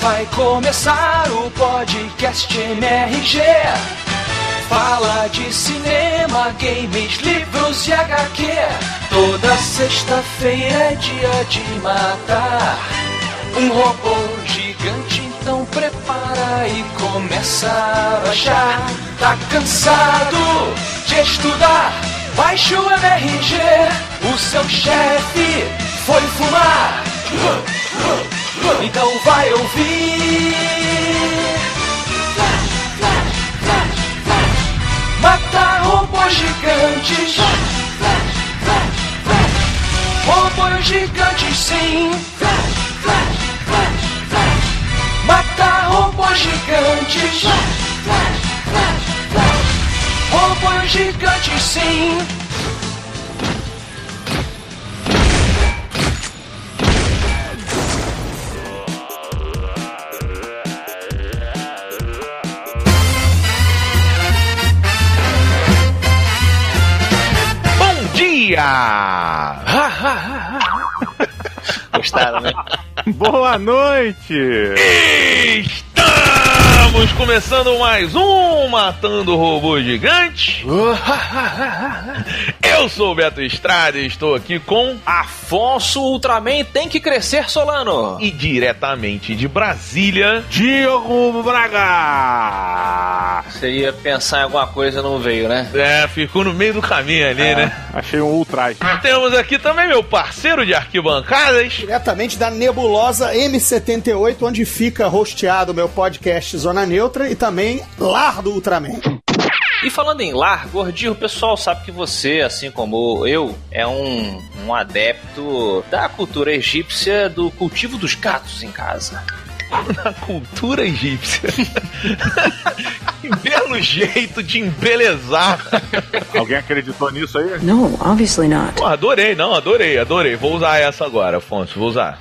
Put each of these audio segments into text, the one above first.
vai começar o podcast MRG. Fala de cinema, games, livros e HQ. Toda sexta-feira é dia de matar um robô gigante. Então prepara e começa a baixar. Tá cansado de estudar? Baixe o MRG. O seu chefe foi fumar. Então vai ouvir. Matar robôs gigantes. Robôs gigantes, sim. Matar robôs gigantes. Robôs gigantes, sim. Dia! Gostaram, né? Boa noite! Estamos começando mais um Matando Robô Gigante. Eu sou o Beto Estrada e estou aqui com Afonso Ultraman tem que crescer, Solano. e diretamente de Brasília. Diogo Braga! Você ia pensar em alguma coisa não veio, né? É, ficou no meio do caminho ali, né? Achei um ultraje. Temos aqui também meu parceiro de arquibancadas. diretamente da nebulosa M78, onde fica hosteado o meu podcast Zona Neutra e também Lar do Ultraman. E falando em lar, gordinho, o pessoal sabe que você, assim como eu, é um, um adepto da cultura egípcia do cultivo dos gatos em casa. Na cultura egípcia. que belo jeito de embelezar. Alguém acreditou nisso aí? No, obviously not. Pô, adorei, não, adorei, adorei. Vou usar essa agora, Afonso, vou usar.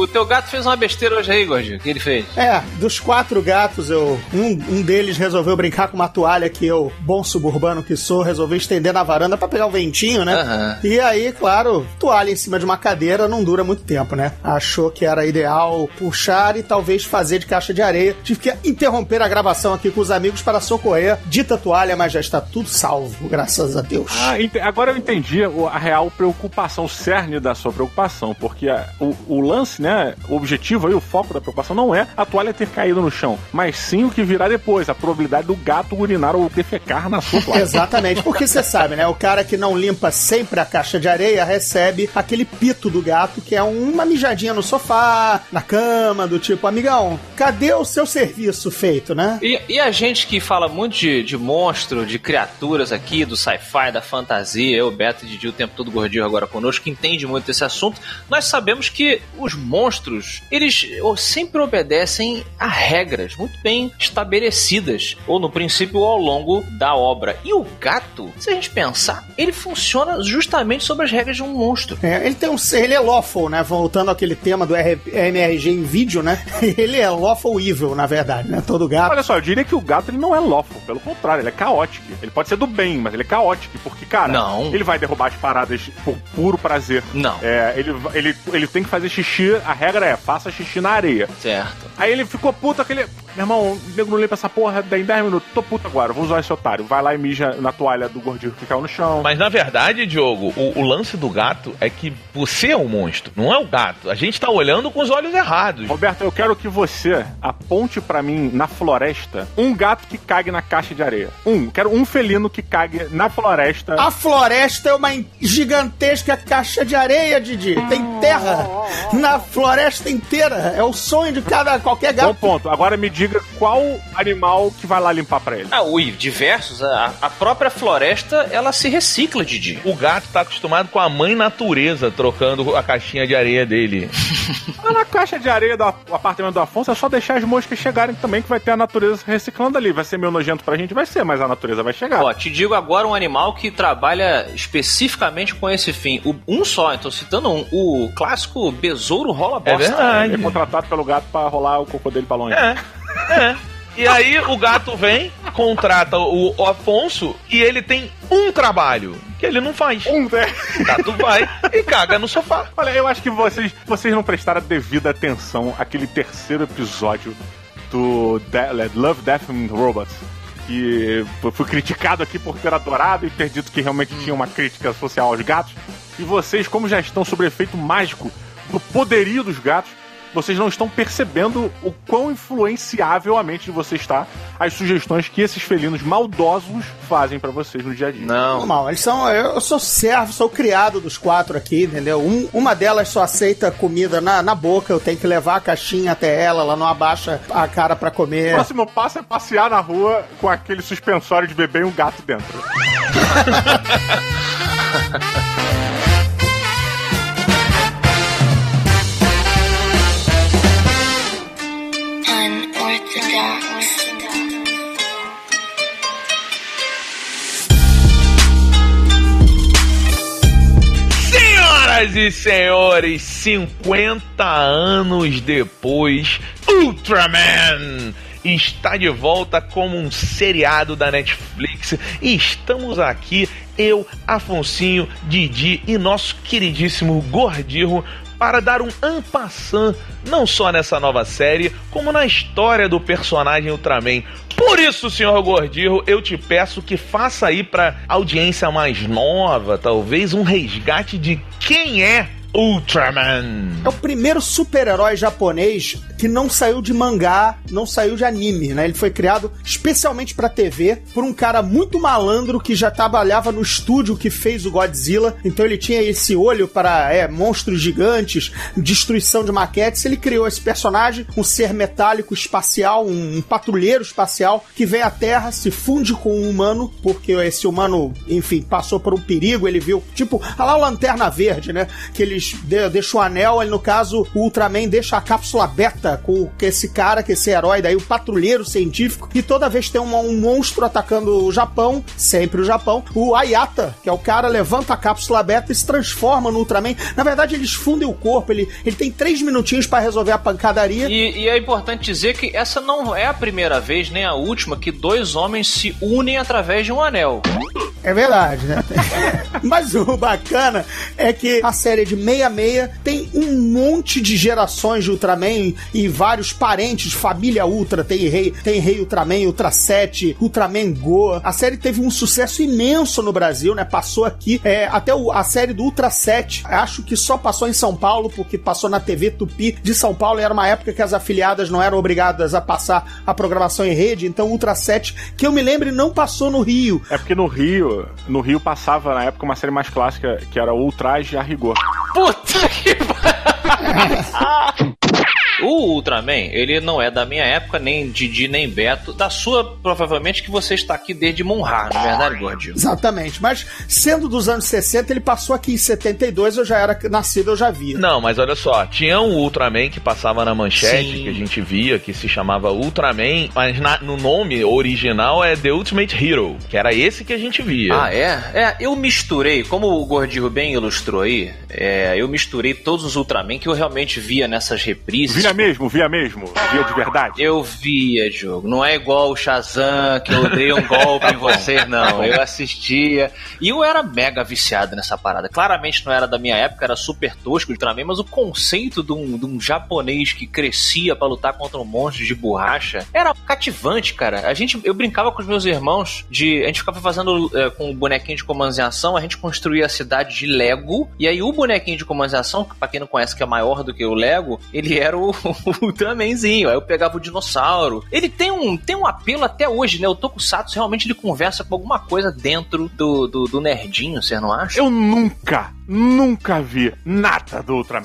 O teu gato fez uma besteira hoje aí, gordinho. O que ele fez? É, dos quatro gatos, eu um, um deles resolveu brincar com uma toalha que eu, bom suburbano que sou, resolvi estender na varanda pra pegar o ventinho, né? Aham. E aí, claro, toalha em cima de uma cadeira não dura muito tempo, né? Achou que era ideal puxar e talvez fazer de caixa de areia. Tive que interromper a gravação aqui com os amigos para socorrer dita toalha, mas já está tudo salvo, graças a Deus. Ah, agora eu entendi a real preocupação, o cerne da sua preocupação, porque a- o, o lance, né, o objetivo aí, o foco da preocupação não é a toalha ter caído no chão, mas sim o que virá depois, a probabilidade do gato urinar ou defecar na sua toalha. Exatamente, porque você sabe, né? O cara que não limpa sempre a caixa de areia recebe aquele pito do gato, que é uma mijadinha no sofá, na cama, do tipo, amigão, cadê o seu serviço feito, né? E, e a gente que fala muito de, de monstro, de criaturas aqui, do sci-fi, da fantasia, eu, Beto e Didi o tempo todo gordinho agora conosco, que entende muito desse assunto, nós sabemos que os monstros, eles sempre obedecem a regras muito bem estabelecidas, ou no princípio ou ao longo da obra. E o gato, se a gente pensar, ele funciona justamente sobre as regras de um monstro. É, ele tem um. Ele é lawful, né? Voltando àquele tema do R- MRG em vídeo, né? Ele é lawful evil, na verdade, né? Todo gato. Olha só, eu diria que o gato ele não é lawful, pelo contrário, ele é caótico. Ele pode ser do bem, mas ele é caótico, porque, cara, Não. ele vai derrubar as paradas por puro prazer. Não. É, ele, ele, ele tem que fazer xixi, a regra é, faça xixi na areia. Certo. Aí ele ficou puto, aquele. Meu irmão, o nego não limpa essa porra em 10 minutos. Tô puto agora, vou usar esse otário. Vai lá e mija na toalha do gordinho que caiu no chão. Mas na verdade, Diogo, o, o lance do gato é que você é o monstro, não é o gato. A gente tá olhando com os olhos errados. Roberto, eu quero que você aponte pra mim na floresta um gato que cague na caixa de areia. Um. Quero um felino que cague na floresta. A floresta é uma gigantesca caixa de areia, Didi. Tem terra na floresta inteira. É o sonho de cada qualquer Bom gato. ponto. Agora me diga qual animal que vai lá limpar pra ele. Ah, ui, diversos. A, a própria floresta, ela se recicla, Didi. O gato tá acostumado com a mãe natureza trocando a caixinha de areia dele. Lá na caixa de areia do ap- apartamento do Afonso é só deixar as moscas chegarem também, que vai ter a natureza reciclando ali. Vai ser meio nojento pra gente, vai ser, mas a natureza vai chegar. Ó, te digo agora um animal que trabalha especificamente com esse fim. O- um só, então citando um. O clássico besouro rola bosta. É verdade. Ele é contratado pelo gato pra rolar o cocô dele pra longe. É, é. E aí o gato vem, contrata o, Afonso e ele tem um trabalho que ele não faz. Um, né? O gato vai e caga no sofá. Olha, eu acho que vocês, vocês não prestaram a devida atenção àquele terceiro episódio do De- Love, Death and Robots. Que foi criticado aqui por ter adorado e ter dito que realmente tinha uma crítica social aos gatos. E vocês, como já estão sob efeito mágico do poderio dos gatos, vocês não estão percebendo o quão influenciável a mente de vocês está as sugestões que esses felinos maldosos fazem pra vocês no dia a dia. Não. Normal, eles são. Eu sou servo, sou criado dos quatro aqui, entendeu? Um- uma delas só aceita comida na, na boca, eu tenho que levar a caixinha até ela, ela não abaixa a cara pra O comer. próximo passo é passear na rua com aquele suspensório de bebê e um gato dentro. Senhoras e senhores, 50 anos depois, Ultraman está de volta como um seriado da Netflix e estamos aqui, eu, Afonsinho, Didi e nosso queridíssimo Gordirro para dar um ampassant não só nessa nova série, como na história do personagem Ultraman. Por isso, senhor Gordirro, eu te peço que faça aí pra audiência mais nova, talvez um resgate de quem é Ultraman. É o primeiro super-herói japonês que não saiu de mangá, não saiu de anime, né? Ele foi criado especialmente pra TV por um cara muito malandro que já trabalhava no estúdio que fez o Godzilla. Então ele tinha esse olho para é, monstros gigantes, destruição de maquetes. Ele criou esse personagem, um ser metálico espacial, um, um patrulheiro espacial que vem à Terra, se funde com um humano, porque esse humano, enfim, passou por um perigo. Ele viu, tipo, olha lá o Lanterna Verde, né? Que eles de, deixam o anel, ele, no caso, o Ultraman deixa a cápsula beta com esse cara, que esse herói daí, o patrulheiro científico, e toda vez tem um, um monstro atacando o Japão, sempre o Japão, o Ayata, que é o cara, levanta a cápsula beta e se transforma no Ultraman. Na verdade, eles fundem o corpo, ele, ele tem três minutinhos pra resolver a pancadaria. E, e é importante dizer que essa não é a primeira vez, nem a última, que dois homens se unem através de um anel. É verdade, né? Mas o bacana é que a série de 66 tem um monte de gerações de Ultraman e vários parentes, família Ultra, tem rei, tem rei Ultraman, Ultra 7, Ultraman Go. A série teve um sucesso imenso no Brasil, né? Passou aqui, é, até o- a série do Ultra 7, acho que só passou em São Paulo, porque passou na TV Tupi de São Paulo, era uma época que as afiliadas não eram obrigadas a passar a programação em rede, então Ultra 7, que eu me lembre, não passou no Rio. É porque no Rio, no Rio passava na época uma série mais clássica que era Ultraje a Rigor. Puta que pariu! O Ultraman, ele não é da minha época, nem Didi, nem Beto. Da sua, provavelmente, que você está aqui desde Monrar, não é verdade, Gordinho? Exatamente, mas sendo dos anos 60, ele passou aqui em 72, eu já era nascido, eu já via. Não, mas olha só, tinha um Ultraman que passava na manchete, Sim. que a gente via, que se chamava Ultraman, mas na- no nome original é The Ultimate Hero, que era esse que a gente via. Ah, é? É, eu misturei, como o Gordinho bem ilustrou aí, é, eu misturei todos os Ultraman que eu realmente via nessas reprises. Via mesmo, via mesmo, via de verdade. Eu via, jogo. Não é igual o Shazam, que eu dei um golpe em você, não. Eu assistia. E eu era mega viciado nessa parada. Claramente não era da minha época, era super tosco de Ultraman, mas o conceito de um, de um japonês que crescia pra lutar contra um monstro de borracha era cativante, cara. A gente, eu brincava com os meus irmãos de. A gente ficava fazendo é, com o bonequinho de comandos em ação, a gente construía a cidade de Lego. E aí o bonequinho de comandos em ação, que pra quem não conhece que é maior do que o Lego, ele era o, o Ultramanzinho. Aí eu pegava o dinossauro. Ele tem um, tem um apelo até hoje, né? O Tokusatsu realmente ele conversa com alguma coisa dentro do, do, do nerdinho, você não acha? Eu nunca, nunca vi nada do Ultraman.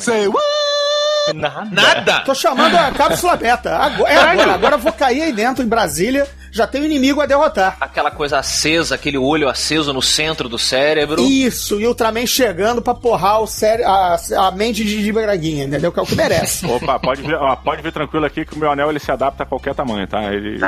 Nada. Nada! Tô chamando a cápsula beta. Agora, é agora, agora eu vou cair aí dentro em Brasília, já tem um inimigo a derrotar. Aquela coisa acesa, aquele olho aceso no centro do cérebro. Isso, e o Ultraman chegando pra porrar o cére a, a mente de Didi Braguinha, entendeu? Que é o que merece. Opa, pode ver, ó, pode ver tranquilo aqui que o meu anel ele se adapta a qualquer tamanho, tá? Ele...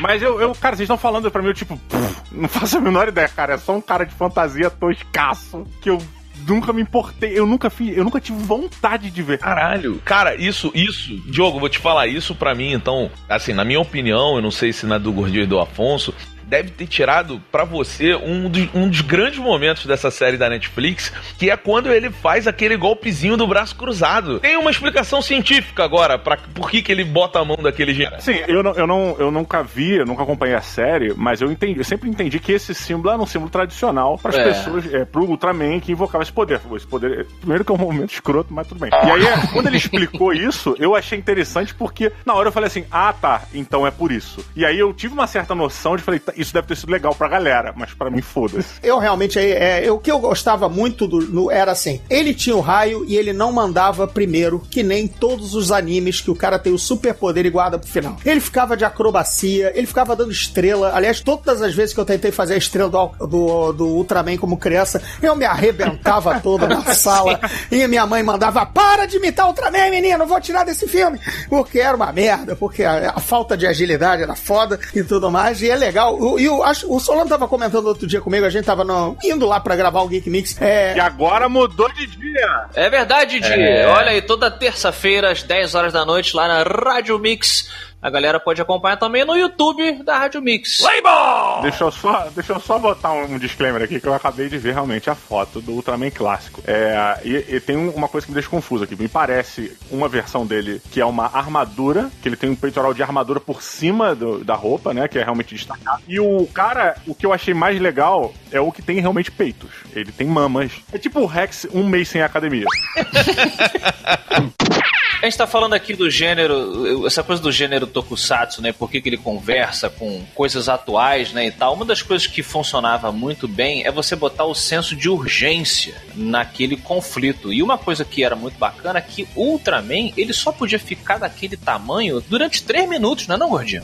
Mas eu, eu, cara, vocês estão falando pra mim, eu tipo, pff, não faço a menor ideia, cara. É só um cara de fantasia toscaço que eu nunca me importei, eu nunca fiz, eu nunca tive vontade de ver. Caralho. Cara, isso, isso, Diogo, vou te falar isso pra mim, então, assim, na minha opinião, eu não sei se na do Gordinho e do Afonso, deve ter tirado para você um dos, um dos grandes momentos dessa série da Netflix, que é quando ele faz aquele golpezinho do braço cruzado. Tem uma explicação científica agora para por que, que ele bota a mão daquele jeito. Sim, eu, não, eu, não, eu nunca vi, eu nunca acompanhei a série, mas eu entendi, eu sempre entendi que esse símbolo era um símbolo tradicional para as É. pessoas, é, pro Ultraman que invocava esse poder. Esse poder, primeiro que é um momento escroto, mas tudo bem. E aí, é, quando ele explicou isso, eu achei interessante porque na hora eu falei assim, ah tá, então é por isso. E aí eu tive uma certa noção de falei, tá, isso deve ter sido legal pra galera, mas pra mim foda-se. Eu realmente, é, é, o que eu gostava muito do, no- era assim: ele tinha o raio e ele não mandava primeiro, que nem todos os animes que o cara tem o superpoder e guarda pro final. Ele ficava de acrobacia, ele ficava dando estrela. Aliás, todas as vezes que eu tentei fazer a estrela do, do, do Ultraman como criança, eu me arrebentava toda na sala. E minha mãe mandava: para de imitar o Ultraman, menino, vou tirar desse filme. Porque era uma merda, porque a, a falta de agilidade era foda e tudo mais. E é legal. O- E o, acho- o Solano tava comentando outro dia comigo, a gente tava no- indo lá pra gravar o Geek Mix. É, E agora mudou de dia. É verdade, Di. É. Olha aí, toda terça-feira, às 10 horas da noite, lá na Rádio Mix. A galera pode acompanhar também no YouTube da Rádio Mix. Deixa eu só, deixa eu só botar um, um disclaimer aqui que eu acabei de ver realmente a foto do Ultraman clássico. É, e, e tem uma coisa que me deixa confuso aqui. Me parece uma versão dele que é uma armadura, que ele tem um peitoral de armadura por cima do- da roupa, né? Que é realmente destacado. E o cara, o que eu achei mais legal é o que tem realmente peitos. Ele tem mamas. É tipo o Rex um mês sem academia. A gente tá falando aqui do gênero, essa coisa do gênero tokusatsu, né? Por que, que ele conversa com coisas atuais, né? E tal. Uma das coisas que funcionava muito bem é você botar o senso de urgência naquele conflito. E uma coisa que era muito bacana é que Ultraman, ele só podia ficar daquele tamanho durante três minutos, não é não, gordinho?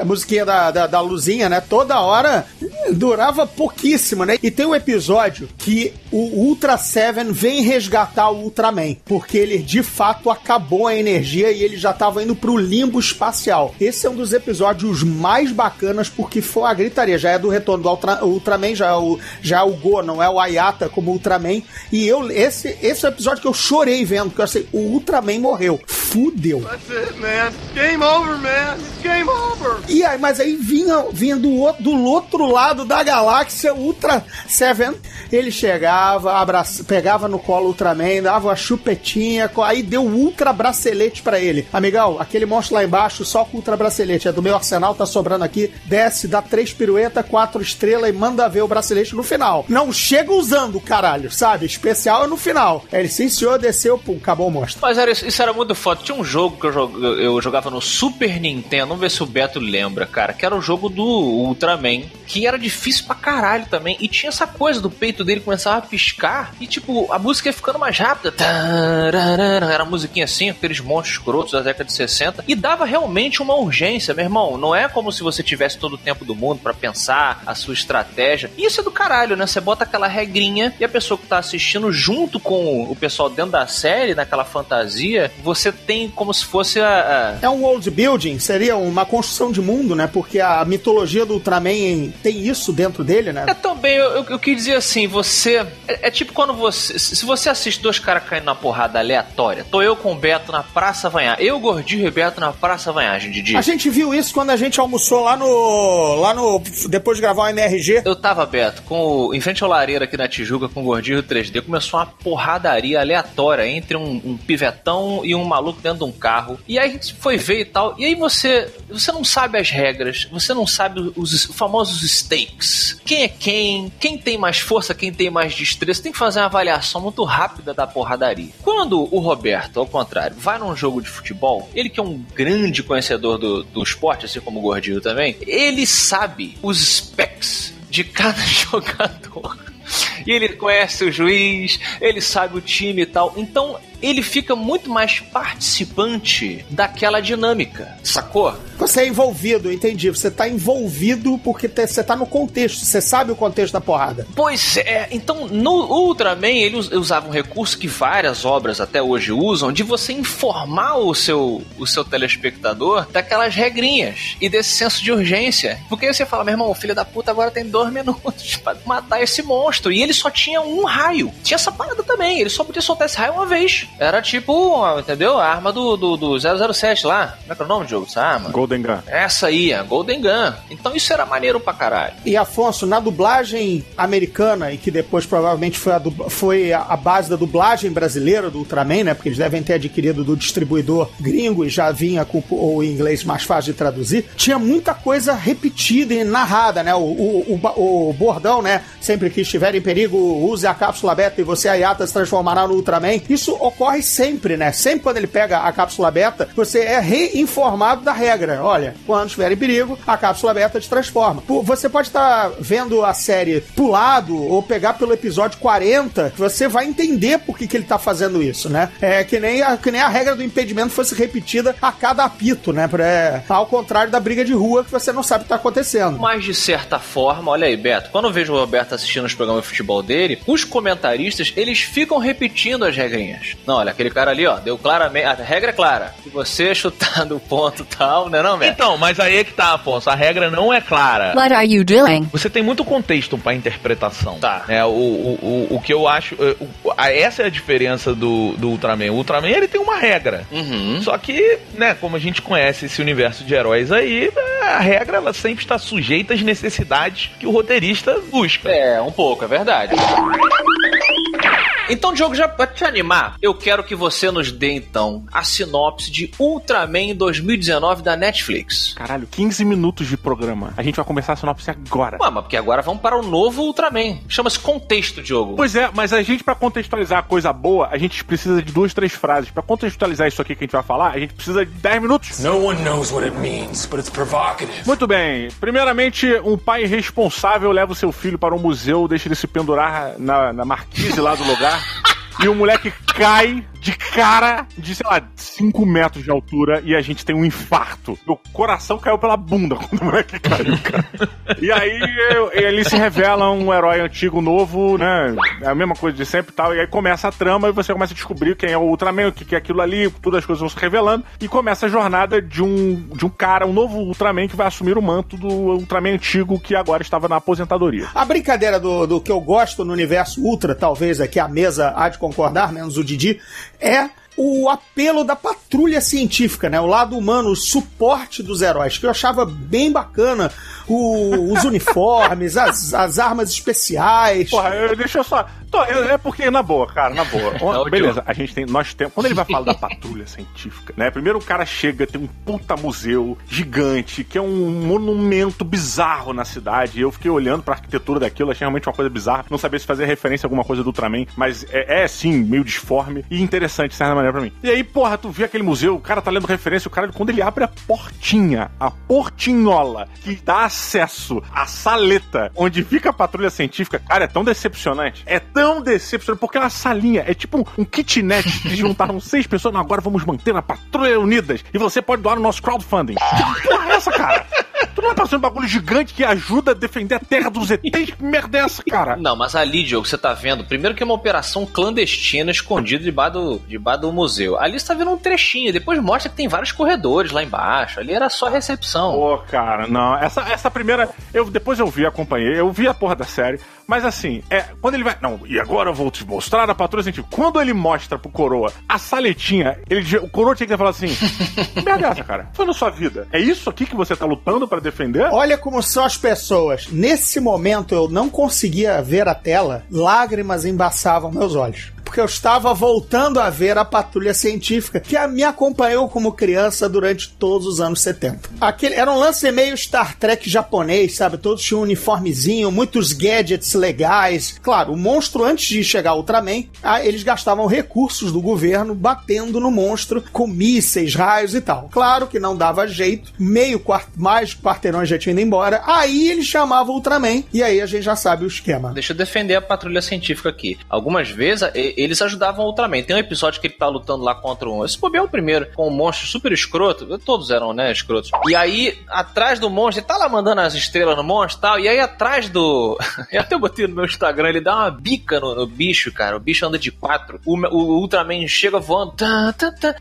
A musiquinha da, da, da luzinha, né? Toda hora durava pouquíssimo, né? E tem um episódio que o Ultra Seven vem resgatar o Ultraman, porque ele de fato acabou a energia e ele já tava indo pro limbo espacial. Esse é um dos episódios mais bacanas porque foi a gritaria. Já é do retorno do Ultra, Ultraman, já é, o, já é o Go, não é o Ayata como Ultraman. E eu, esse, esse é o episódio que eu chorei vendo, porque eu sei, o Ultraman morreu. Fudeu. That's it, man. Game over, man. It's game over. E aí, mas aí vinha, vinha do, outro, do outro lado da galáxia, Ultra Seven. Ele chegava, abraça, pegava no colo o Ultraman, dava uma chupetinha, co- aí deu Ultra Bracelete pra ele. Amigão, aquele monstro lá embaixo, só com Ultra Bracelete. É do meu arsenal, tá sobrando aqui. Desce, dá três pirueta, quatro estrelas e manda ver o bracelete no final. Não chega usando, caralho, sabe? Especial é no final. Ele, sim senhor, desceu, pum, acabou o monstro. Mas era, isso era muito foda. Tinha um jogo que eu, jog- eu jogava no Super Nintendo, vamos ver se o Beto lembra, cara, que era o jogo do Ultraman, que era difícil pra caralho também. E tinha essa coisa do peito dele começava a piscar e, tipo, a música ia ficando mais rápida. Tararara, Era uma musiquinha assim, aqueles monstros escrotos da década de 60. E dava realmente uma urgência, meu irmão. Não é como se você tivesse todo o tempo do mundo pra pensar a sua estratégia. E isso é do caralho, né? Você bota aquela regrinha e a pessoa que tá assistindo junto com o pessoal dentro da série, naquela fantasia, você tem como se fosse a. a- É um world building, seria uma construção de mundo, né? Porque a mitologia do Ultraman tem isso dentro dele, né? É também, eu, eu, eu quis dizer assim, você. É, é tipo quando você. Se você assiste dois caras caindo na porrada aleatória, tô eu com o Beto na Praça Vanhagem, eu, Gordinho e Beto na Praça Vanhagem, Didi. A gente viu isso quando a gente almoçou lá no. lá no. depois de gravar o MRG. Eu tava, Beto, com o, em frente ao lareiro aqui na Tijuca com o Gordinho 3D, começou uma porradaria aleatória entre um, um pivetão e um maluco dentro de um carro. E aí a gente foi ver e tal. E aí você. Você não sabe as regras, você não sabe os famosos stakes. Quem é quem, quem tem mais força, quem tem mais destreza. Tem que fazer uma avaliação muito rápida da porradaria. Quando o Roberto, ao contrário, vai num jogo de futebol, ele que é um grande conhecedor do, do esporte, assim como o Gordinho também, ele sabe os specs de cada jogador. E ele conhece o juiz, ele sabe o time e tal. Então, ele fica muito mais participante daquela dinâmica, sacou? Você é envolvido, entendi. Você tá envolvido porque você tá no contexto, você sabe o contexto da porrada. Pois é, então no Ultraman ele us- usava um recurso que várias obras até hoje usam de você informar o seu, o seu telespectador daquelas regrinhas e desse senso de urgência. Porque aí você fala, meu irmão, filho da puta agora tem dois minutos pra matar esse monstro. E ele só tinha um raio. Tinha essa parada também, ele só podia soltar esse raio uma vez. Era tipo, entendeu? A arma do, do, do 007 lá. Como é que é o nome do jogo dessa arma? Golden Gun. Essa aí, a Golden Gun. Então isso era maneiro pra caralho. E Afonso, na dublagem americana, e que depois provavelmente foi a, dub- foi a- base da dublagem brasileira do Ultraman, né? Porque eles devem ter adquirido do distribuidor gringo e já vinha com o inglês mais fácil de traduzir. Tinha muita coisa repetida e narrada, né? O, o, o o bordão, né? Sempre que estiver em perigo, use a cápsula beta e você, a Yata, se transformará no Ultraman. Isso ocorre sempre, né? Sempre quando ele pega a cápsula beta, você é reinformado da regra. Olha, quando estiver em perigo, a cápsula beta te transforma. Você pode estar vendo a série pulado ou pegar pelo episódio 40, que você vai entender por que, que ele tá fazendo isso, né? É que nem, a, que nem a regra do impedimento fosse repetida a cada apito, né? Pra- é, ao contrário da briga de rua, que você não sabe o que tá acontecendo. Mas de certa forma, olha aí, Beto, quando eu vejo o Roberto assistindo os programas de futebol dele, os comentaristas, eles ficam repetindo as regrinhas. Não, olha, aquele cara ali, ó, deu claramente. A regra é clara. Se você chutar do ponto tal, né, não, Beto? Então, mas aí é que tá, Afonso. A regra não é clara. What are you doing? Você tem muito contexto pra interpretação. Tá. Né? O, o, o, o que eu acho. eh, o- a- essa é a diferença do, do Ultraman. O Ultraman ele tem uma regra. Uhum. Só que, né, como a gente conhece esse universo de heróis aí, a regra ela sempre está sujeita às necessidades que o roteirista busca. É, um pouco, é verdade. Então, Diogo, já pra te animar, eu quero que você nos dê, então, a sinopse de Ultraman 2019 da Netflix. Caralho, 15 minutos de programa. A gente vai começar a sinopse agora. Ué, mas porque agora vamos para o novo Ultraman. Chama-se Contexto, Diogo. Pois é, mas a gente, pra contextualizar a coisa boa, a gente precisa de duas, três frases. Pra contextualizar isso aqui que a gente vai falar, a gente precisa de 10 minutos. No one knows what it means, but it's provocative. Muito bem. Primeiramente, um pai responsável leva o seu filho para um museu, deixa ele se pendurar na, na marquise lá do lugar. E o moleque cai de cara de, sei lá, 5 metros de altura e a gente tem um infarto. Meu coração caiu pela bunda quando o moleque caiu, cara. E aí ele se revela um herói antigo, novo, né? É a mesma coisa de sempre e tal. E aí começa a trama e você começa a descobrir quem é o Ultraman, o que é aquilo ali, todas as coisas vão se revelando. E começa a jornada de um, de um cara, um novo Ultraman que vai assumir o manto do Ultraman antigo que agora estava na aposentadoria. A brincadeira do, do que eu gosto no universo Ultra, talvez aqui a mesa há de concordar, menos o Didi, é o apelo da patrulha científica, né? O lado humano, o suporte dos heróis, que eu achava bem bacana. O- os uniformes, as, as armas especiais. Porra, eu, deixa eu só. tô- eu- é porque, na boa, cara, na boa. O beleza, a gente tem. Nós temos. Quando ele vai falar da patrulha científica, né? Primeiro o cara chega, tem um puta museu gigante, que é um monumento bizarro na cidade. Eu fiquei olhando pra arquitetura daquilo, achei realmente uma coisa bizarra. Não sabia se fazia referência a alguma coisa do Ultraman, mas é, é sim, meio disforme e interessante, de certa maneira, pra mim. E aí, porra, tu vê aquele museu, o cara tá lendo referência, o cara, quando ele abre a portinha, a portinhola, que dá acesso à saleta onde fica a patrulha científica, cara, é tão decepcionante. É tão decepcionante, porque é uma salinha, é tipo um, um kitnet que juntaram seis pessoas, não, agora vamos manter a patrulha unidas e você pode doar no nosso crowdfunding. Que porra é essa, cara? Tu não é passando um bagulho gigante que ajuda a defender a terra dos ETs? Que merda é essa, cara? Não, mas ali, Diogo, você tá vendo, primeiro que é uma operação clandestina escondida debaixo do, debaixo do museu. Ali você tá vendo um trechinho, depois mostra que tem vários corredores lá embaixo. Ali era só recepção. Pô, cara, não. Essa, essa primeira. Eu, depois eu vi, acompanhei, eu vi a porra da série. Mas assim, é, quando ele vai. Não, e agora eu vou te mostrar a patrulha científica. Quando ele mostra pro coroa a saletinha, ele, o coroa tinha que ter falado assim: merda é essa, cara? Foi na sua vida. É isso aqui que você tá lutando pra defender? Olha como são as pessoas. Nesse momento eu não conseguia ver a tela, lágrimas embaçavam meus olhos. Porque eu estava voltando a ver a patrulha científica que me acompanhou como criança durante todos os anos 70. Aquele, era um lance meio Star Trek japonês, sabe? Todos tinham um uniformezinho, muitos gadgets legais. Claro, o monstro, antes de chegar ao Ultraman, eles gastavam recursos do governo batendo no monstro com mísseis, raios e tal. Claro que não dava jeito, meio quart mais quarteirões já tinham ido embora. Aí eles chamavam o Ultraman, e aí a gente já sabe o esquema. Deixa eu defender a patrulha científica aqui. Algumas vezes eles ajudavam o Ultraman. Tem um episódio que ele tá lutando lá contra um. Esse bobeou o primeiro, com um monstro super escroto. Todos eram, né, escrotos. E aí, atrás do monstro, ele tá lá mandando as estrelas no monstro e tal. E aí, atrás do. Eu até botei no meu Instagram, ele dá uma bica no, no bicho, cara. O bicho anda de quatro. O, o Ultraman chega voando.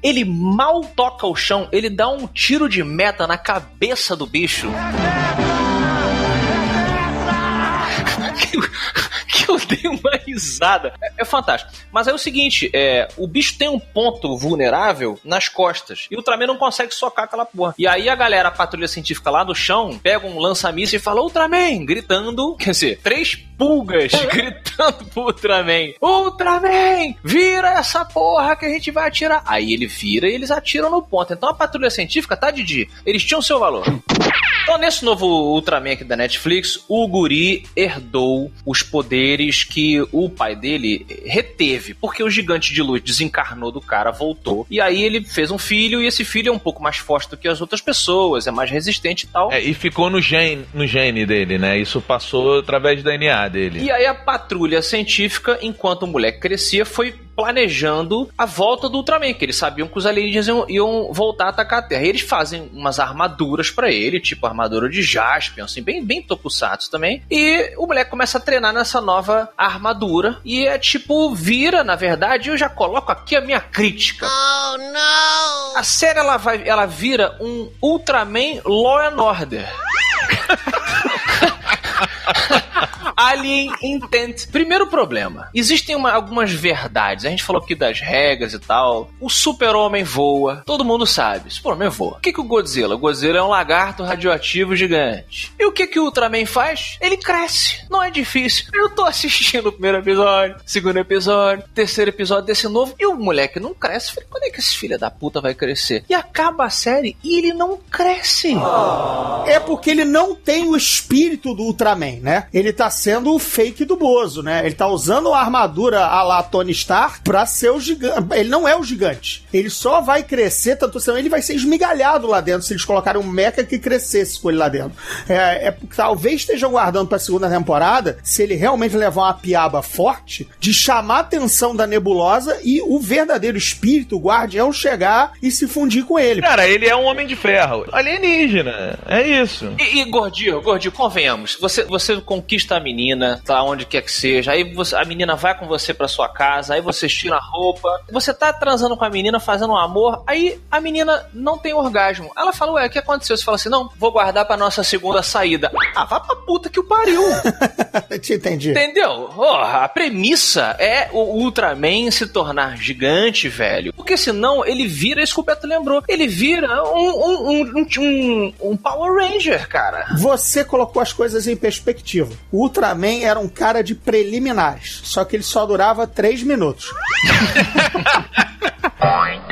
Ele mal toca o chão, ele dá um tiro de meta na cabeça do bicho. que eu dei uma risada. É, é, fantástico. Mas é o seguinte, é, o bicho tem um ponto vulnerável nas costas. E o Ultraman não consegue socar aquela porra. E aí a galera, a patrulha científica lá no chão, pega um lança-míssil e fala, Ultraman, gritando, quer dizer, três pulgas gritando pro Ultraman, Ultraman, vira essa porra que a gente vai atirar. Aí ele vira e eles atiram no ponto. Então a patrulha científica, tá, Didi? Eles tinham seu valor. Então, nesse novo Ultraman aqui da Netflix, o Guri herdou os poderes que o pai dele reteve, porque o gigante de luz desencarnou do cara, voltou, e aí ele fez um filho, e esse filho é um pouco mais forte do que as outras pessoas, é mais resistente e tal. É, e ficou no gene, no gene dele, né? Isso passou através do DNA dele. E aí a patrulha científica, enquanto o moleque crescia, foi planejando a volta do Ultraman, que eles sabiam que os alienígenas iam, iam voltar a atacar a Terra. E eles fazem umas armaduras para ele, tipo armadura de Jaspion, assim, bem, bem tokusatsu também. E o moleque começa a treinar nessa nova armadura. E é tipo, vira, na verdade, eu já coloco aqui a minha crítica. Oh, não! A série, ela, vai, ela vira um Ultraman Law and Order. Alien Intent. Primeiro problema: existem uma, algumas verdades. A gente falou aqui das regras e tal. O super-homem voa. Todo mundo sabe. Super-homem voa. O que, que o Godzilla? O Godzilla é um lagarto radioativo gigante. E o que, que o Ultraman faz? Ele cresce. Não é difícil. Eu tô assistindo o primeiro episódio, segundo episódio, terceiro episódio desse novo. E o moleque não cresce. Falei, quando é que esse filho da puta vai crescer? E acaba a série e ele não cresce. É porque ele não tem o espírito do Ultraman, né? Ele tá sendo o fake do Bozo, né? Ele tá usando a armadura a lá Tony Stark pra ser o gigante. Ele não é o gigante. Ele só vai crescer, tanto assim, ele vai ser esmigalhado lá dentro se eles colocarem um mecha que crescesse com ele lá dentro. É, é talvez estejam guardando pra segunda temporada, se ele realmente levar uma piaba forte, de chamar a atenção da nebulosa e o verdadeiro espírito, o guardião, chegar e se fundir com ele. Cara, ele é um homem de ferro. Alienígena. É isso. E, e Gordinho, Gordinho, convenhamos. Você, você conquista a menina, tá onde quer que seja, aí você, a menina vai com você pra sua casa, aí você tira a roupa, você tá transando com a menina, fazendo um amor, aí a menina não tem orgasmo. Ela fala, ué, o que aconteceu? Você fala assim, não, vou guardar pra nossa segunda saída. Ah, vá pra puta que o pariu. Te entendi. Entendeu? Oh, a premissa é o Ultraman se tornar gigante, velho. Porque senão ele vira, isso que o Beto lembrou, ele vira um, um, um, um, um Power Ranger, cara. Você colocou as coisas em perspectiva. O Ultraman era um cara de preliminares, só que ele só durava 3 minutos.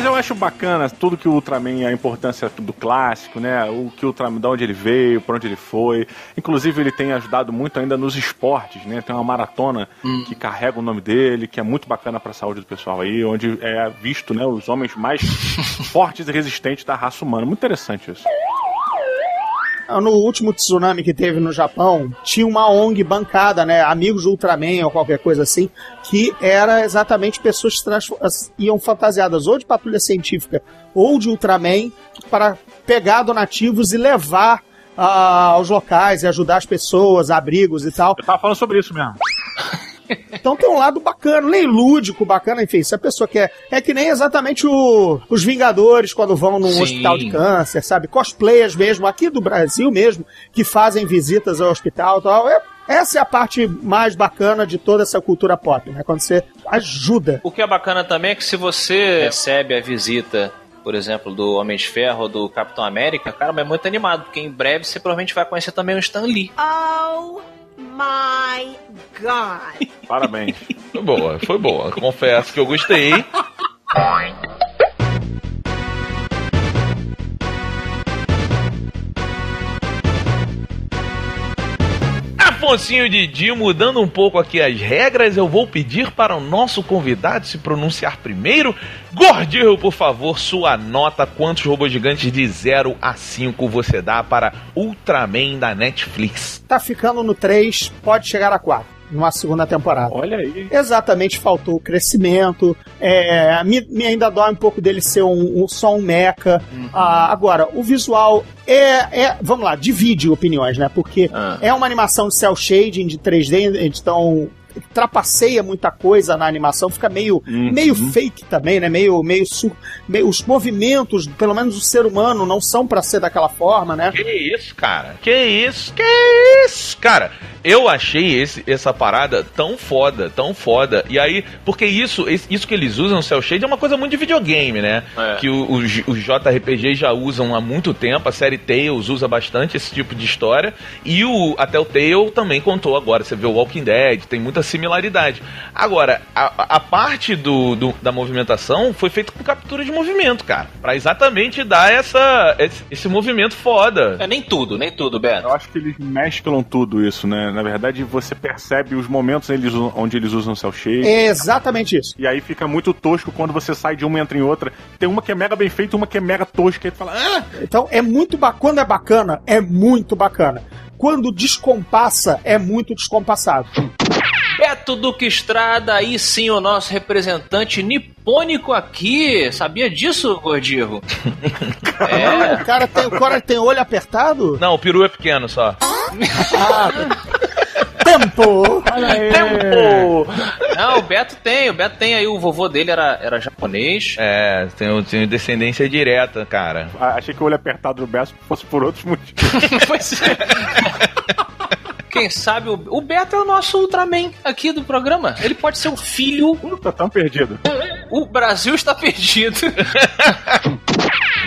Mas eu acho bacana tudo que o Ultraman, a importância do clássico, né? O que o Ultraman, de onde ele veio, para onde ele foi. Inclusive, ele tem ajudado muito ainda nos esportes, né? Tem uma maratona hum. que carrega o nome dele, que é muito bacana para a saúde do pessoal aí, onde é visto, né, os homens mais fortes e resistentes da raça humana. Muito interessante isso no último tsunami que teve no Japão, tinha uma ONG bancada, né? Amigos do Ultraman ou qualquer coisa assim, que era exatamente pessoas que iam fantasiadas ou de patrulha científica ou de Ultraman para pegar donativos e levar uh, aos locais e ajudar as pessoas, abrigos e tal. Eu tava falando sobre isso mesmo. Então tem um lado bacana, nem lúdico, bacana, enfim, se a pessoa quer. É que nem exatamente o, os Vingadores quando vão num Sim. hospital de câncer, sabe? Cosplayers mesmo, aqui do Brasil mesmo, que fazem visitas ao hospital e tal. É, essa é a parte mais bacana de toda essa cultura pop, né? Quando você ajuda. O que é bacana também é que se você recebe a visita por exemplo, do Homem de Ferro ou do Capitão América, cara, é muito animado, porque em breve você provavelmente vai conhecer também o Stan Lee. Oh my God. Parabéns. Foi boa, foi boa. Confesso que eu gostei. mocinho Didi, mudando um pouco aqui as regras, eu vou pedir para o nosso convidado se pronunciar primeiro. Gordinho, por favor, sua nota. Quantos robôs gigantes de 0 a 5 você dá para Ultraman da Netflix? Tá ficando no 3, pode chegar a 4 numa segunda temporada. Olha aí. Exatamente, faltou o crescimento. É, me, me ainda dói um pouco dele ser um, um só um mecha. Ah, agora, o visual é, é. Vamos lá, divide opiniões, né? Porque Ah. é uma animação de cel shading de 3D, então trapaceia muita coisa na animação, fica meio, Uhum. meio fake também, né? Meio, meio, meio. Os movimentos, pelo menos o ser humano, não são pra ser daquela forma, né? Que isso, cara? Que isso? Que isso? Cara, eu achei esse, essa parada tão foda, tão foda. E aí, porque isso, isso que eles usam no Cell Shade é uma coisa muito de videogame, né? É. Que o- os os JRPGs já usam há muito tempo, a série Tales usa bastante esse tipo de história. E o até o Tale também contou agora. Você vê o Walking Dead, tem muita similaridade. Agora, a, a parte do, do- da movimentação foi feita com captura de movimento, cara. Pra exatamente dar essa, esse, esse movimento foda. É nem tudo, nem tudo, Beto. Eu acho que eles mesclam tudo isso, né? Na verdade, você percebe os momentos eles onde eles usam cel shade. É exatamente isso. E aí fica muito tosco quando você sai de uma e entra em outra. Tem uma que é mega bem feita, uma que é mega tosca. E tu fala, ah! Então é muito bacana. Quando é bacana, é muito bacana. Quando descompassa, é muito descompassado. Beto Duque Estrada, aí sim o nosso representante nipônico aqui. Sabia disso, Gordirro? é. O cara tem, o cara tem olho apertado? Não, o peru é pequeno só. Tempo! Tempo! Não, o Beto tem, o Beto tem aí, o vovô dele era, era japonês. É, tem, tem descendência direta, cara. Ah, Achei que o olho apertado do Beto fosse por outros motivos. Pois é. Quem sabe o, o Beto é o nosso Ultraman aqui do programa. Ele pode ser o filho. tá tão perdido. O Brasil está perdido.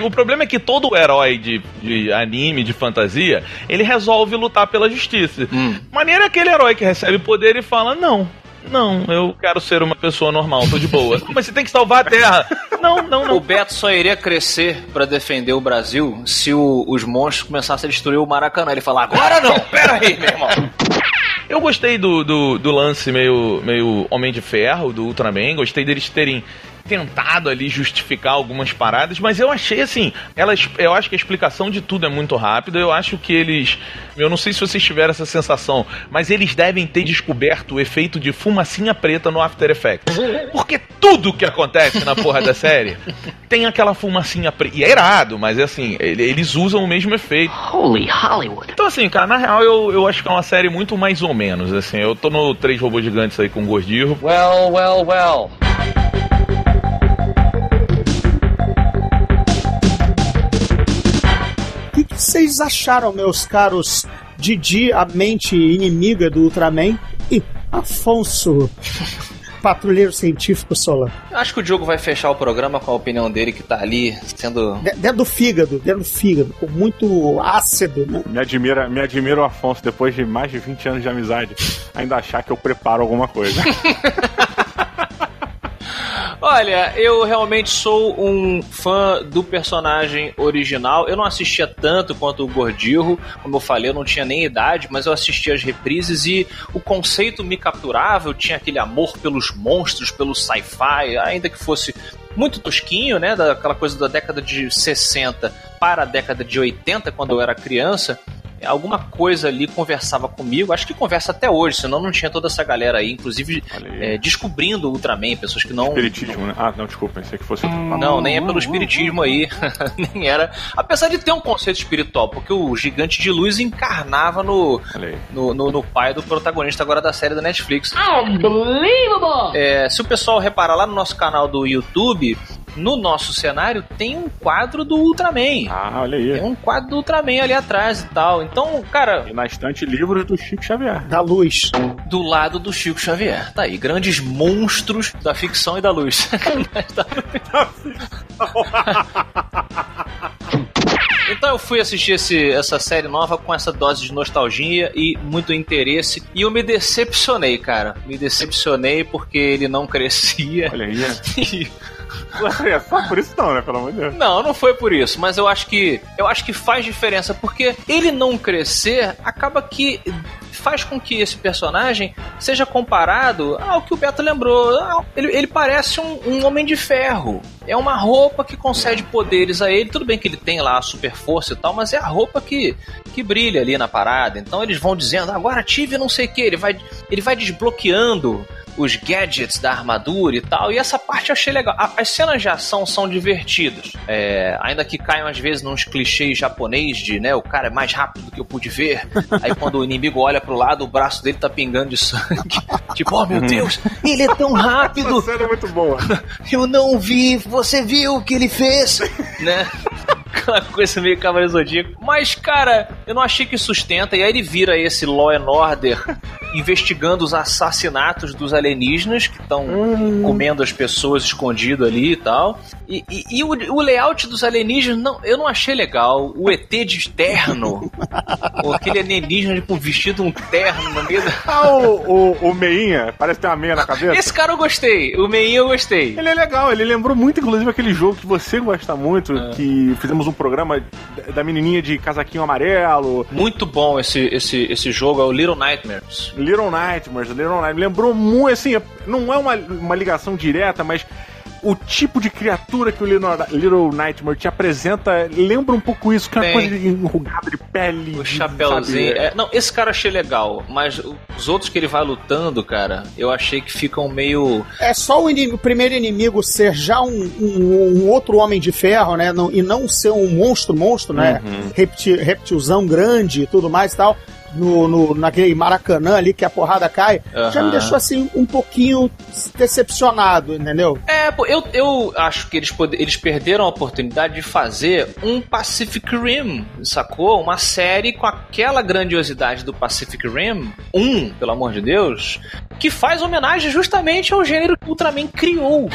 O problema é que todo herói de, de anime, de fantasia, ele resolve lutar pela justiça. Maneira é aquele herói que recebe poder e fala: Não, não, eu quero ser uma pessoa normal, tô de boa. Mas você tem que salvar a Terra. Não, não, O não. Beto só iria crescer pra defender o Brasil se o- os monstros começassem a destruir o Maracanã. Ele falar: agora não, pera aí, meu irmão. Eu gostei do, do, do lance meio, meio Homem de Ferro, do Ultraman. Gostei deles terem tentado ali justificar algumas paradas, mas eu achei assim, elas, eu acho que a explicação de tudo é muito rápida. Eu acho que eles, eu não sei se vocês tiveram essa sensação, mas eles devem ter descoberto o efeito de fumacinha preta no After Effects. Porque tudo que acontece na porra da série tem aquela fumacinha preta. E é irado, mas é assim, ele- eles usam o mesmo efeito. Holy Hollywood. Então, assim, cara, na real eu, eu acho que é uma série muito mais ou menos, assim. Eu tô no Três Robôs Gigantes aí com o Gordirro. Well, well, well. Vocês acharam, meus caros Didi, a mente inimiga do Ultraman, e Afonso, patrulheiro científico Solan? Acho que o Diogo vai fechar o programa com a opinião dele que tá ali sendo. De- Dentro do fígado, dentro do fígado, com muito ácido, né? Me admira, me admira o Afonso, depois de mais de 20 anos de amizade, ainda achar que eu preparo alguma coisa. Olha, eu realmente sou um fã do personagem original. Eu não assistia tanto quanto o Gordirro, como eu falei, eu não tinha nem idade, mas eu assistia as reprises e o conceito me capturava. Eu tinha aquele amor pelos monstros, pelo sci-fi, ainda que fosse muito tosquinho, né? Daquela coisa da década de 60 para a década de 80, quando eu era criança. Alguma coisa ali conversava comigo, acho que conversa até hoje, senão não tinha toda essa galera aí, inclusive aí. é, descobrindo o Ultraman, pessoas que não. Espiritismo, né? Ah, não, desculpa, pensei que fosse outro. Não, nem é pelo espiritismo aí. nem era. Apesar de ter um conceito espiritual, porque o gigante de luz encarnava no, no, no- no pai do protagonista agora da série da Netflix. Unbelievable! É, se o pessoal reparar lá no nosso canal do YouTube, no nosso cenário tem um quadro do Ultraman. Ah, olha aí. Tem um quadro do Ultraman ali atrás e tal. Então, cara, E na estante livros do Chico Xavier. Da luz. do lado do Chico Xavier. Tá aí, grandes monstros da ficção e da luz. Então eu fui assistir esse- essa série nova com essa dose de nostalgia e muito interesse. E eu me decepcionei, cara. Me decepcionei porque ele não crescia. Olha aí. É só por isso não, né? Pelo amor de Deus. Não, não foi por isso, mas eu acho que eu acho que faz diferença porque ele não crescer acaba que faz com que esse personagem seja comparado ao que o Beto lembrou. Ah, Ele, ele parece um, um homem de ferro. É uma roupa que concede poderes a ele. Tudo bem que ele tem lá a super força e tal, mas é a roupa que, que brilha ali na parada. Então eles vão dizendo, agora ative não sei o que. Ele vai, ele vai desbloqueando os gadgets da armadura e tal. E essa parte eu achei legal. As cenas de ação são divertidas. É, ainda que caiam às vezes nos clichês japonês de, né, o cara é mais rápido do que eu pude ver. Aí quando o inimigo olha pro lado, o braço dele tá pingando de sangue. tipo, oh meu Deus, ele é tão rápido. Essa cena é muito boa. Eu não vi, você viu o que ele fez, né? Aquela coisa meio Cavaleiro Zodíaco. Mas, cara, eu não achei que sustenta. E aí ele vira esse Law and Order investigando os assassinatos dos alienígenas que estão comendo as pessoas escondido ali e tal. E, e- e o, o layout dos alienígenas, não, eu não achei legal. O ET de terno, aquele alienígena com vestido um terno no meio da... Ah, o, o, o Meinha, parece ter uma meia na cabeça. Esse cara eu gostei, o Meinho eu gostei. Ele é legal, ele lembrou muito, inclusive, aquele jogo que você gosta muito, É. que fizemos um programa da menininha de casaquinho amarelo, Muito bom esse, esse, esse jogo, é o Little Nightmares. Little Nightmares, Little Nightmares. Lembrou muito, assim, não é uma, uma ligação direta, mas o tipo de criatura que o Little, Nightmare te apresenta lembra um pouco isso, que é uma Tem. coisa enrugada de pele. O de- chapéuzinho. é, não, esse cara eu achei legal, mas os outros que ele vai lutando, cara, eu achei que ficam meio. É só o, inimigo- o primeiro inimigo ser já um, um- um outro homem de ferro, né? não- e não ser um monstro, monstro, né? Repti- reptilzão grande e tudo mais e tal. No, no- naquele Maracanã ali que a porrada cai, já me deixou assim um pouquinho decepcionado, entendeu? É, eu, eu acho que eles, eles perderam a oportunidade de fazer um Pacific Rim, sacou? Uma série com aquela grandiosidade do Pacific Rim, um, pelo amor de Deus, que faz homenagem justamente ao gênero que o Ultraman criou.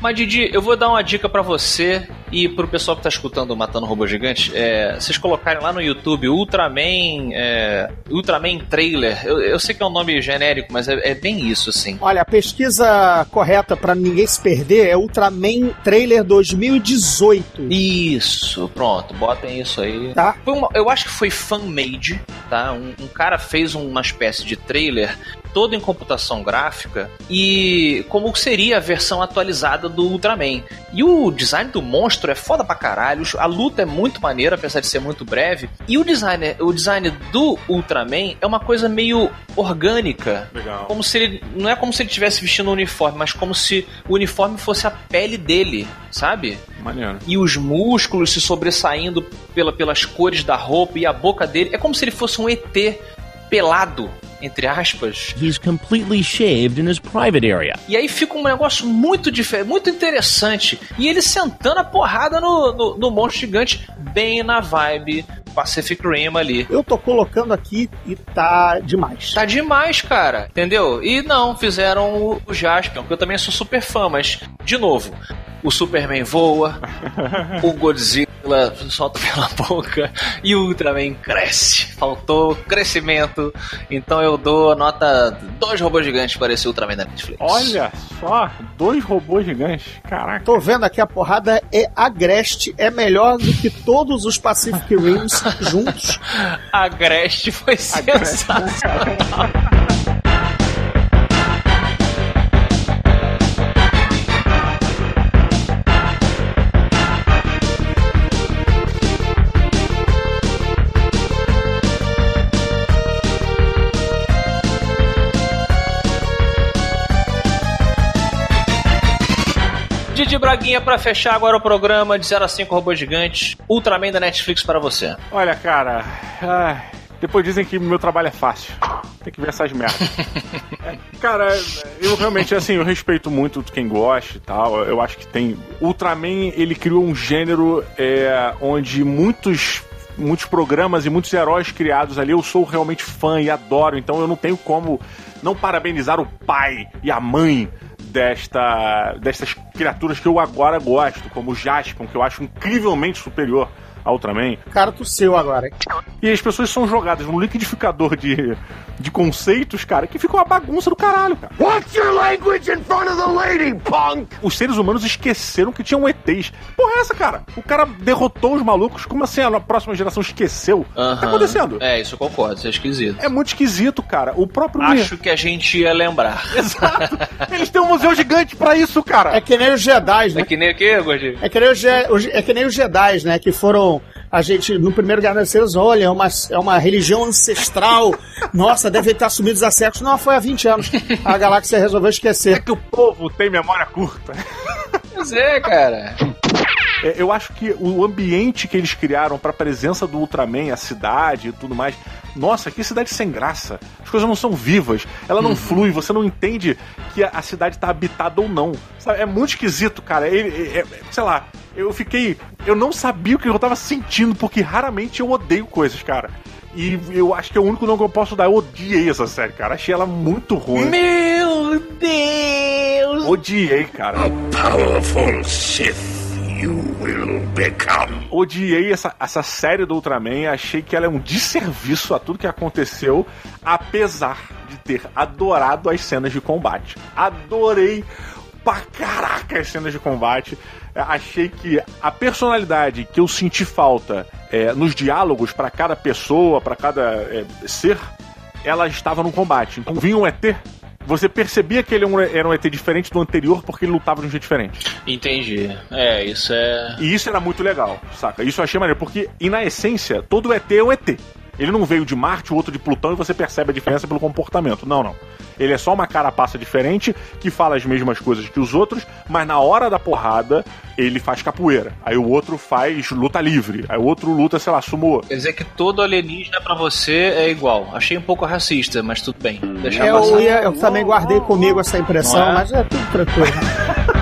Mas Didi, eu vou dar uma dica pra você e pro pessoal que tá escutando o Matando Robô Gigante. É, vocês colocarem lá no YouTube Ultraman, é, Ultraman Trailer. Eu, eu sei que é um nome genérico, mas é, é bem isso, assim. Olha, a pesquisa correta pra ninguém se perder é Ultraman Trailer 2018. Isso, pronto, botem isso aí. Tá? Uma- eu acho que foi fan-made, tá? Um, um cara fez uma espécie de trailer todo em computação gráfica e como seria a versão atualizada do Ultraman. E o design do monstro é foda pra caralho, a luta é muito maneira, apesar de ser muito breve. E o design, o design do Ultraman é uma coisa meio orgânica. Legal. Como se ele. Não é como se ele estivesse vestindo um uniforme, mas como se o uniforme fosse a pele dele, sabe? Maneiro. e os músculos se sobressaindo pela, pelas cores da roupa e a boca dele. É como se ele fosse um ET pelado, entre aspas. He's completely shaved in his private area. E aí fica um negócio muito diferente, muito interessante. E ele sentando a porrada no, no, no monstro gigante, bem na vibe Pacific Rim ali. Eu tô colocando aqui e tá demais. Tá demais, cara. Entendeu? E não, fizeram o, o Jaspion, que eu também sou super fã, mas, de novo, o Superman voa, o Godzilla solta pela boca e o Ultraman cresce. Faltou crescimento. Então eu dou a nota dois robôs gigantes para esse Ultraman da Netflix. Olha só, dois robôs gigantes. Caraca. Tô vendo aqui a porrada é agreste, é melhor do que todos os Pacific Rims juntos. A Agreste foi sensacional. Braguinha, pra fechar agora o programa de 0 a 5 robôs gigantes, Ultraman da Netflix para você. Olha, cara. ai, depois dizem que meu trabalho é fácil. Tem que ver essas merdas. É, cara, eu realmente, assim, eu respeito muito quem gosta e tal. Eu acho que tem. Ultraman, ele criou um gênero é, onde muitos. Muitos programas e muitos heróis criados ali, eu sou realmente fã e adoro, então eu não tenho como não parabenizar o pai e a mãe desta, destas criaturas que eu agora gosto, como o Jaspion, que eu acho incrivelmente superior Ultraman. O cara tossiu agora, hein? E as pessoas são jogadas num liquidificador de, de conceitos, cara, que fica uma bagunça do caralho, cara. Watch your language in front of the lady, punk! Os seres humanos esqueceram que tinham ETs. Porra, é essa, cara? O cara derrotou os malucos. Como assim a próxima geração esqueceu? O que tá acontecendo? É, isso eu concordo, isso é esquisito. É muito esquisito, cara. O próprio. Acho que a gente ia lembrar. Exato. Eles têm um museu gigante pra isso, cara. É que nem os Jedi, né? É que nem aqui, Gordinho? É que nem os, Je- é que nem os Jedi, né? Que foram. A gente, no primeiro Guerra das Estrelas, olha, é uma, é uma religião ancestral. Nossa, deve estar sumidos há séculos. Não, foi há 20 anos. A galáxia resolveu É esquecer. que o povo tem memória curta. Pois é, cara. É, eu acho que o ambiente que eles criaram pra presença do Ultraman, a cidade e tudo mais. Nossa, que cidade sem graça. As coisas não são vivas, ela não flui, você não entende que a, a cidade tá habitada ou não. Sabe, é muito esquisito, cara. Ele, é- é- sei lá, eu fiquei. Eu não sabia o que eu tava sentindo, porque raramente eu odeio coisas, cara. E eu acho que é o único nome que eu posso dar. Eu odiei essa série, cara. Achei ela muito ruim. Meu Deus! Odiei, cara. Powerful Sith you will become. odiei essa, essa série do Ultraman, achei que ela é um desserviço a tudo que aconteceu, apesar de ter adorado as cenas de combate. Adorei pra caraca as cenas de combate. É, Achei que a personalidade que eu senti falta é, nos diálogos pra cada pessoa, pra cada é, ser, ela estava no combate. Então vinha um ET. Você percebia que ele era um- ET diferente do anterior porque ele lutava de um jeito diferente. Entendi. É, isso é. E isso era muito legal, saca? Isso eu achei maneiro, porque, e na essência, todo ET é um ET. Ele não veio de Marte, o outro de Plutão, e você percebe a diferença pelo comportamento. Não, não. Ele é só uma carapaça diferente, que fala as mesmas coisas que os outros, mas na hora da porrada, ele faz capoeira. Aí o outro faz luta livre. Aí o outro luta, sei lá, sumô. Quer dizer que todo alienígena pra você é igual. Achei um pouco racista, mas tudo bem. Deixa Eu, passar. ia- eu também guardei comigo essa impressão, é? mas é tudo tranquilo.